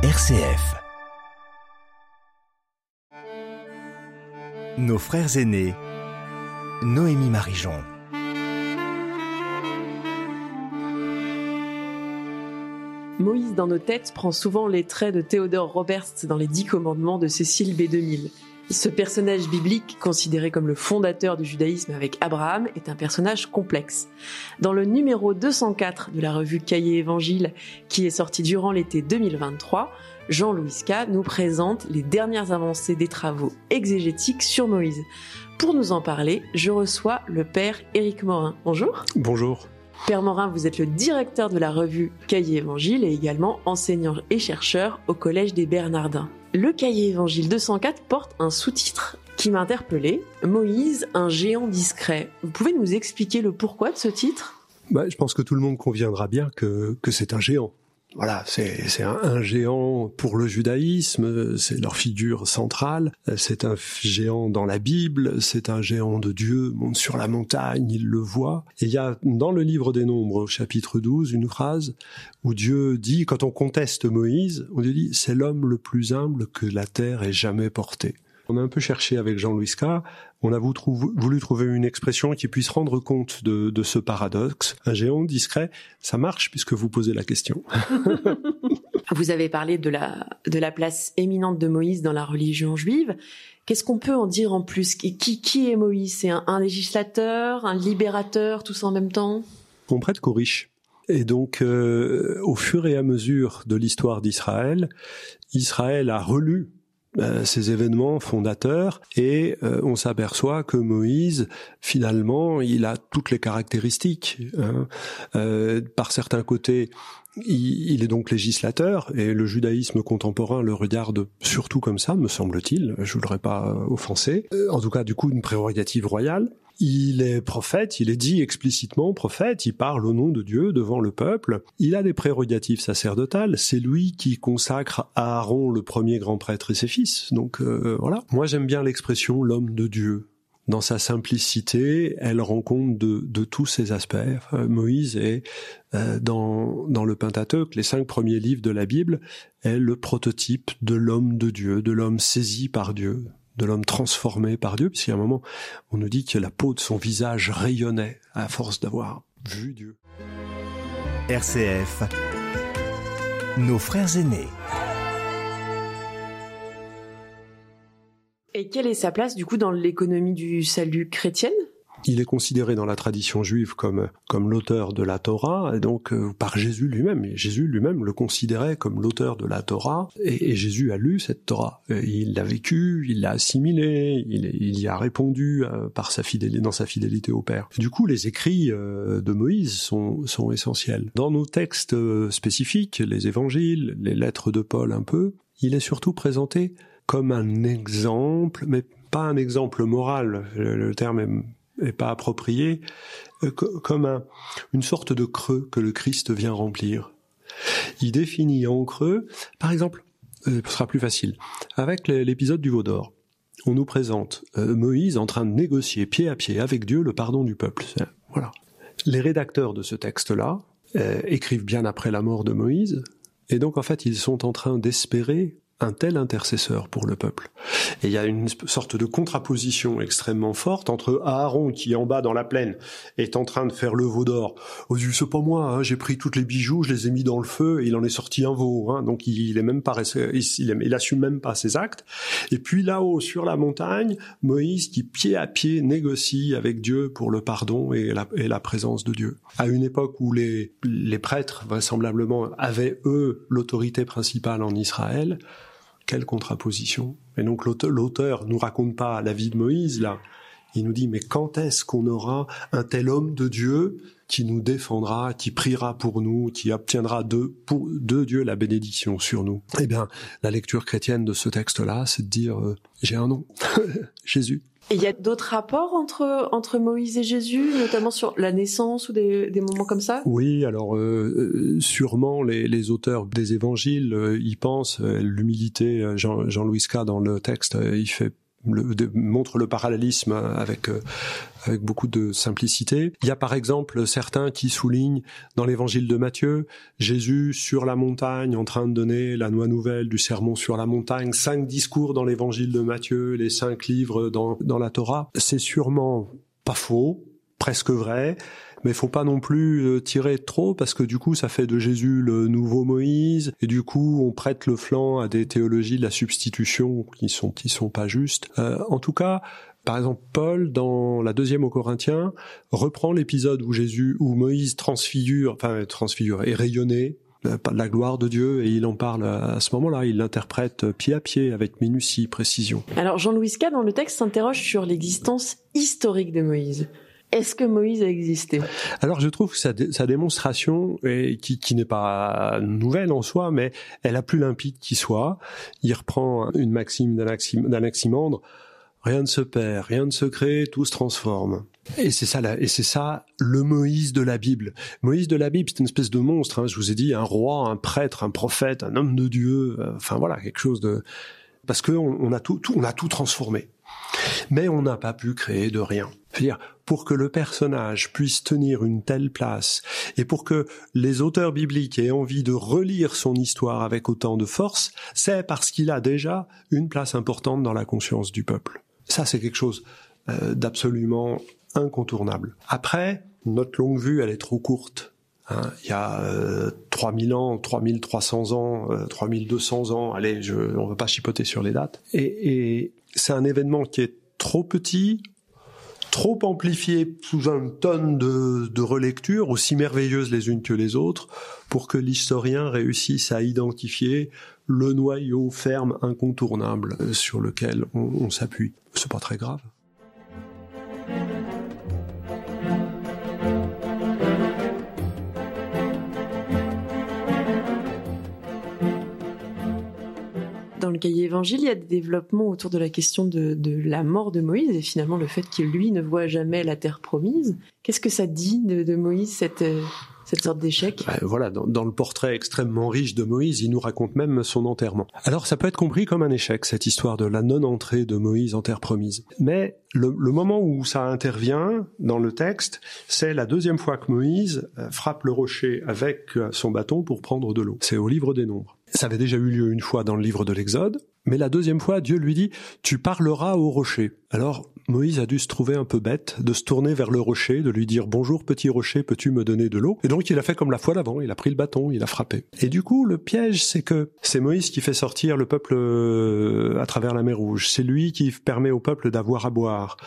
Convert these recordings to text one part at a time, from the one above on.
RCF. Nos frères aînés. Noémie Marijon. Moïse dans nos têtes prend souvent les traits de Théodore Roberts dans les Dix Commandements de Cécile B. 2000. Ce personnage biblique, considéré comme le fondateur du judaïsme avec Abraham, est un personnage complexe. Dans le numéro 204 de la revue Cahiers Évangile, qui est sorti durant l'été 2023, Jean-Louis K nous présente les dernières avancées des travaux exégétiques sur Moïse. Pour nous en parler, je reçois le père Éric Morin. Bonjour. Bonjour. Père Morin, vous êtes le directeur de la revue Cahiers Évangile et également enseignant et chercheur au Collège des Bernardins. Le Cahier Évangile 204 porte un sous-titre qui m'a interpellé, Moïse, un géant discret. Vous pouvez nous expliquer le pourquoi de ce titre? Bah, Je pense que tout le monde conviendra bien que c'est un géant voilà, c'est un, géant pour le judaïsme, c'est leur figure centrale, c'est un géant dans la Bible, c'est un géant de Dieu, monte sur la montagne, il le voit. Et il y a dans le livre des Nombres, chapitre 12, une phrase où Dieu dit, quand on conteste Moïse, on lui dit, c'est l'homme le plus humble que la terre ait jamais porté. On a un peu cherché avec Jean-Louis K. On a voulu trouver une expression qui puisse rendre compte de, de ce paradoxe. Un géant discret, ça marche puisque vous posez la question. vous avez parlé de la, de la place éminente de Moïse dans la religion juive. Qu'est-ce qu'on peut en dire en plus? Qui, qui est Moïse? C'est un, un, législateur, un libérateur, tout ça en même temps? On prête qu'aux riches. Et donc, euh, au fur et à mesure de l'histoire d'Israël, Israël a relu euh, ces événements fondateurs et euh, on s'aperçoit que Moïse finalement il a toutes les caractéristiques hein. euh, par certains côtés il, est donc législateur et le judaïsme contemporain le regarde surtout comme ça, me semble-t-il. Je voudrais pas offenser. En tout cas, du coup, une prérogative royale. Il est prophète, il est dit explicitement prophète, il parle au nom de Dieu devant le peuple. Il a des prérogatives sacerdotales, c'est lui qui consacre à Aaron le premier grand prêtre et ses fils. Donc euh, voilà. Moi j'aime bien l'expression l'homme de Dieu. Dans sa simplicité, elle rend compte de, tous ces aspects. Moïse est euh, dans, dans le Pentateuque, les cinq premiers livres de la Bible, est le prototype de l'homme de Dieu, de l'homme saisi par Dieu, de l'homme transformé par Dieu, puisqu'il y a un moment, on nous dit que la peau de son visage rayonnait à force d'avoir vu Dieu. RCF, nos frères aînés. Et quelle est sa place du coup dans l'économie du salut chrétienne? Il est considéré dans la tradition juive comme comme l'auteur de la Torah, et donc euh, par Jésus lui-même. Jésus lui-même le considérait comme l'auteur de la Torah, et, et, Jésus a lu cette Torah. il l'a vécu, il l'a assimilé, il, y a répondu euh, par sa fidélité, dans sa fidélité au Père. Du coup, les écrits euh, de Moïse sont, sont essentiels. Dans nos textes spécifiques, les évangiles, les lettres de Paul un peu, il est surtout présenté comme un exemple, mais pas un exemple moral. Le terme est et pas approprié, euh, comme un, une sorte de creux que le Christ vient remplir. Il définit en creux, par exemple, euh, ce sera plus facile, avec l'épisode du veau d'or. On nous présente euh, Moïse en train de négocier pied à pied avec Dieu le pardon du peuple. Voilà. Les rédacteurs de ce texte-là écrivent bien après la mort de Moïse, et donc en fait ils sont en train d'espérer un tel intercesseur pour le peuple. Et il y a une sorte de contraposition extrêmement forte entre Aaron qui en bas dans la plaine est en train de faire le veau d'or. Oh, c'est pas moi, hein, j'ai pris toutes les bijoux, je les ai mis dans le feu et il en est sorti un veau. Hein, donc il, est même pas, il, assume même pas ses actes. Et puis là-haut sur la montagne, Moïse qui pied à pied négocie avec Dieu pour le pardon et la, présence de Dieu. À une époque où les prêtres vraisemblablement avaient eux l'autorité principale en Israël, quelle contraposition? Et donc l'auteur nous raconte pas la vie de Moïse là. Il nous dit mais quand est-ce qu'on aura un tel homme de Dieu qui nous défendra, qui priera pour nous, qui obtiendra de, pour, de Dieu la bénédiction sur nous Eh bien, la lecture chrétienne de ce texte-là, c'est de dire euh, j'ai un nom, Jésus. Et il y a d'autres rapports entre entre Moïse et Jésus, notamment sur la naissance ou des, des moments comme ça? Oui, alors euh, euh sûrement les, les, auteurs des évangiles euh, y pensent. Euh, l'humilité, Jean, Jean-Louis K dans le texte, il fait montre le parallélisme avec avec beaucoup de simplicité. Il y a par exemple certains qui soulignent dans l'évangile de Matthieu Jésus sur la montagne en train de donner la noix nouvelle du sermon sur la montagne, cinq discours dans l'évangile de Matthieu, les cinq livres dans, dans la Torah. C'est sûrement pas faux, presque vrai, mais faut pas non plus euh, tirer trop parce que du coup ça fait de Jésus le nouveau Moïse et du coup on prête le flanc à des théologies de la substitution qui sont qui sont pas justes. Euh, en tout cas, par exemple, Paul, dans la deuxième aux Corinthiens, reprend l'épisode où Jésus, où Moïse transfigure, enfin transfigure, est rayonné euh, par la gloire de Dieu et il en parle à ce moment-là, il l'interprète pied à pied avec minutie, précision. Alors Jean-Louis K dans le texte s'interroge sur l'existence historique de Moïse. Est-ce que Moïse a existé? Alors je trouve que sa, démonstration, qui, n'est pas nouvelle en soi, mais elle a plus limpide qui soit. Il reprend une maxime d'Anaximandre, rien ne se perd, rien ne se crée, tout se transforme. Et c'est ça, et c'est ça le Moïse de la Bible. Moïse de la Bible, c'est une espèce de monstre. Hein, je vous ai dit, un roi, un prêtre, un prophète, un homme de Dieu. Euh, enfin voilà, quelque chose de parce qu'on on a tout transformé. Mais on n'a pas pu créer de rien. C'est-à-dire, pour que le personnage puisse tenir une telle place, et pour que les auteurs bibliques aient envie de relire son histoire avec autant de force, c'est parce qu'il a déjà une place importante dans la conscience du peuple. Ça, c'est quelque chose euh, d'absolument incontournable. Après, notre longue vue, elle est trop courte. Hein. il y a euh, 3000 ans, 3300 ans, euh, 3200 ans, allez, je, on ne va pas chipoter sur les dates. Et c'est un événement qui est trop petit, trop amplifié sous une tonne de, de relectures, aussi merveilleuses les unes que les autres, pour que l'historien réussisse à identifier le noyau ferme incontournable euh, sur lequel on, on s'appuie. C'est pas très grave. Dans le cahier évangile, il y a des développements autour de la question de, la mort de Moïse et finalement le fait qu'il lui ne voit jamais la terre promise. Qu'est-ce que ça dit de, Moïse cette euh, cette sorte d'échec? Ben Voilà, dans, dans, le portrait extrêmement riche de Moïse, il nous raconte même son enterrement. Alors ça peut être compris comme un échec, cette histoire de la non-entrée de Moïse en terre promise. Mais le, le, moment où ça intervient dans le texte, c'est la deuxième fois que Moïse euh, frappe le rocher avec euh, son bâton pour prendre de l'eau. C'est au livre des Nombres. Ça avait déjà eu lieu une fois dans le livre de l'Exode, mais la deuxième fois, Dieu lui dit, tu parleras au rocher. Alors, Moïse a dû se trouver un peu bête, de se tourner vers le rocher, de lui dire, bonjour petit rocher, peux-tu me donner de l'eau? Et donc, il a fait comme la fois d'avant, il a pris le bâton, il a frappé. Et du coup, le piège, c'est que c'est Moïse qui fait sortir le peuple euh, à travers la mer Rouge. C'est lui qui permet au peuple d'avoir à boire.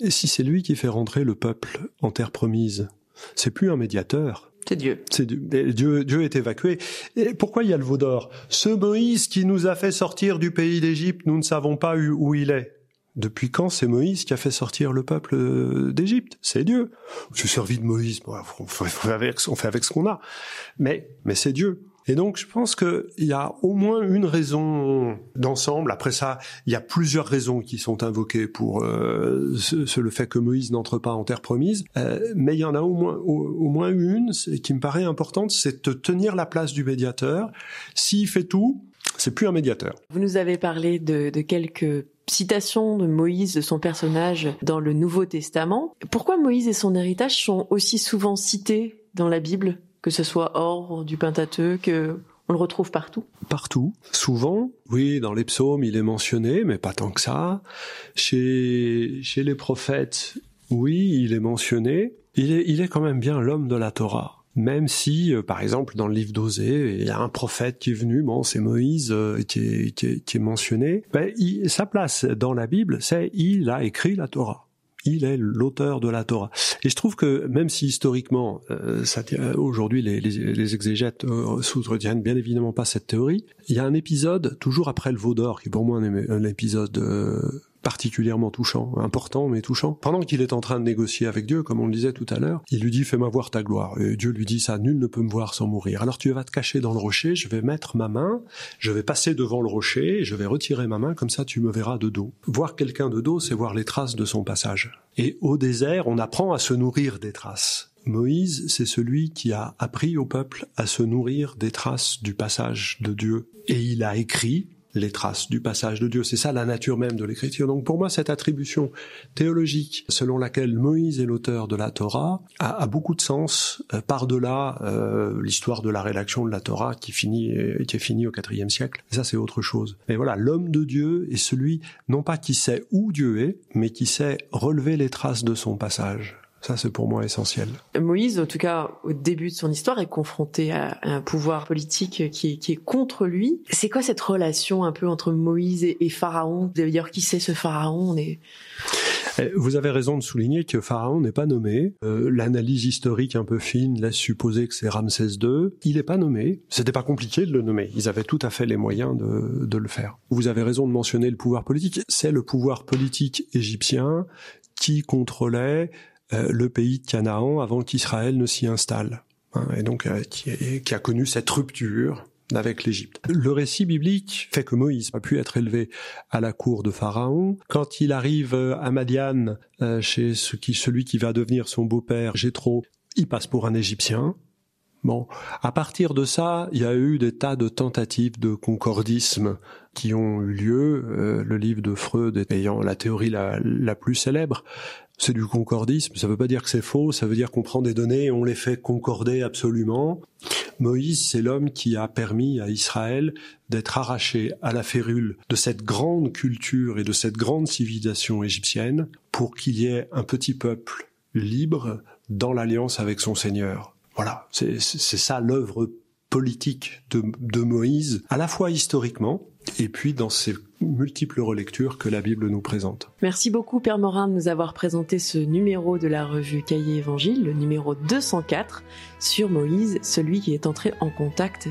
Et si c'est lui qui fait rentrer le peuple en terre promise, c'est plus un médiateur, c'est Dieu. C'est Dieu. Dieu est évacué. Et pourquoi il y a le veau d'or? Ce Moïse qui nous a fait sortir du pays d'Égypte, nous ne savons pas où il est. Depuis quand c'est Moïse qui a fait sortir le peuple euh, d'Égypte? C'est Dieu. Je servi de Moïse. on fait avec ce qu'on a. Mais, mais c'est Dieu. Et donc, je pense qu'il y a au moins une raison d'ensemble. Après ça, il y a plusieurs raisons qui sont invoquées pour euh, ce, le fait que Moïse n'entre pas en terre promise. Euh, mais il y en a au moins, une qui me paraît importante, c'est de tenir la place du médiateur. S'il fait tout, c'est plus un médiateur. Vous nous avez parlé de quelques citations de Moïse, de son personnage dans le Nouveau Testament. Pourquoi Moïse et son héritage sont aussi souvent cités dans la Bible? Que ce soit hors du Pentateuque, on le retrouve partout Partout, souvent. Oui, dans les psaumes, il est mentionné, mais pas tant que ça. Chez, les prophètes, oui, il est mentionné. Il est, quand même bien l'homme de la Torah. Même si, euh, par exemple, dans le livre d'Osée, il y a un prophète qui est venu, bon, c'est Moïse euh, qui, est, mentionné. Ben, sa place dans la Bible, c'est il a écrit la Torah il est l'auteur de la Torah. Et je trouve que même si historiquement, euh, aujourd'hui les, exégètes euh, soutiennent bien évidemment pas cette théorie, il y a un épisode toujours après le Veau d'or qui est pour moi un, un épisode euh, particulièrement touchant, important mais touchant. Pendant qu'il est en train de négocier avec Dieu, comme on le disait tout à l'heure, il lui dit fais-moi voir ta gloire. Et Dieu lui dit ça, nul ne peut me voir sans mourir. Alors tu vas te cacher dans le rocher, je vais mettre ma main, je vais passer devant le rocher, je vais retirer ma main, comme ça tu me verras de dos. Voir quelqu'un de dos, c'est voir les traces de son passage. Et au désert, on apprend à se nourrir des traces. Moïse, c'est celui qui a appris au peuple à se nourrir des traces du passage de Dieu. Et il a écrit les traces du passage de Dieu. C'est ça la nature même de l'écriture. Donc pour moi, cette attribution théologique selon laquelle Moïse est l'auteur de la Torah a, beaucoup de sens euh, par-delà euh, l'histoire de la rédaction de la Torah qui finit qui est finie au IVe siècle. ça, c'est autre chose. Mais voilà, l'homme de Dieu est celui non pas qui sait où Dieu est, mais qui sait relever les traces de son passage. Ça, c'est pour moi essentiel. Moïse, en tout cas, au début de son histoire, est confronté à un pouvoir politique qui est, contre lui. C'est quoi cette relation un peu entre Moïse et, Pharaon? D'ailleurs, qui c'est ce Pharaon? Eh, vous avez raison de souligner que Pharaon n'est pas nommé. Euh, l'analyse historique un peu fine laisse supposer que c'est Ramsès II. Il n'est pas nommé. C'était pas compliqué de le nommer. Ils avaient tout à fait les moyens de, de le faire. Vous avez raison de mentionner le pouvoir politique. C'est le pouvoir politique égyptien qui contrôlait le pays de Canaan avant qu'Israël ne s'y installe. Hein, et donc euh, qui, a connu cette rupture avec l'Égypte. Le récit biblique fait que Moïse a pu être élevé à la cour de Pharaon. Quand il arrive euh, à Madian, chez celui qui va devenir son beau-père, Jéthro, il passe pour un Égyptien. Bon, à partir de ça, il y a eu des tas de tentatives de concordisme qui ont eu lieu. le livre de Freud ayant la théorie la, la plus célèbre, c'est du concordisme. Ça veut pas dire que c'est faux. Ça veut dire qu'on prend des données et on les fait concorder absolument. Moïse, c'est l'homme qui a permis à Israël d'être arraché à la férule de cette grande culture et de cette grande civilisation égyptienne pour qu'il y ait un petit peuple libre dans l'alliance avec son Seigneur. Voilà, c'est ça l'œuvre politique de, de Moïse, à la fois historiquement, et puis dans ces multiples relectures que la Bible nous présente. Merci beaucoup Père Morin de nous avoir présenté ce numéro de la revue Cahier Évangile, le numéro 204, sur Moïse, celui qui est entré en contact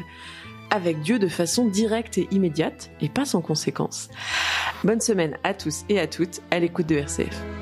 avec Dieu de façon directe et immédiate, et pas sans conséquence. Bonne semaine à tous et à toutes à l'écoute de RCF.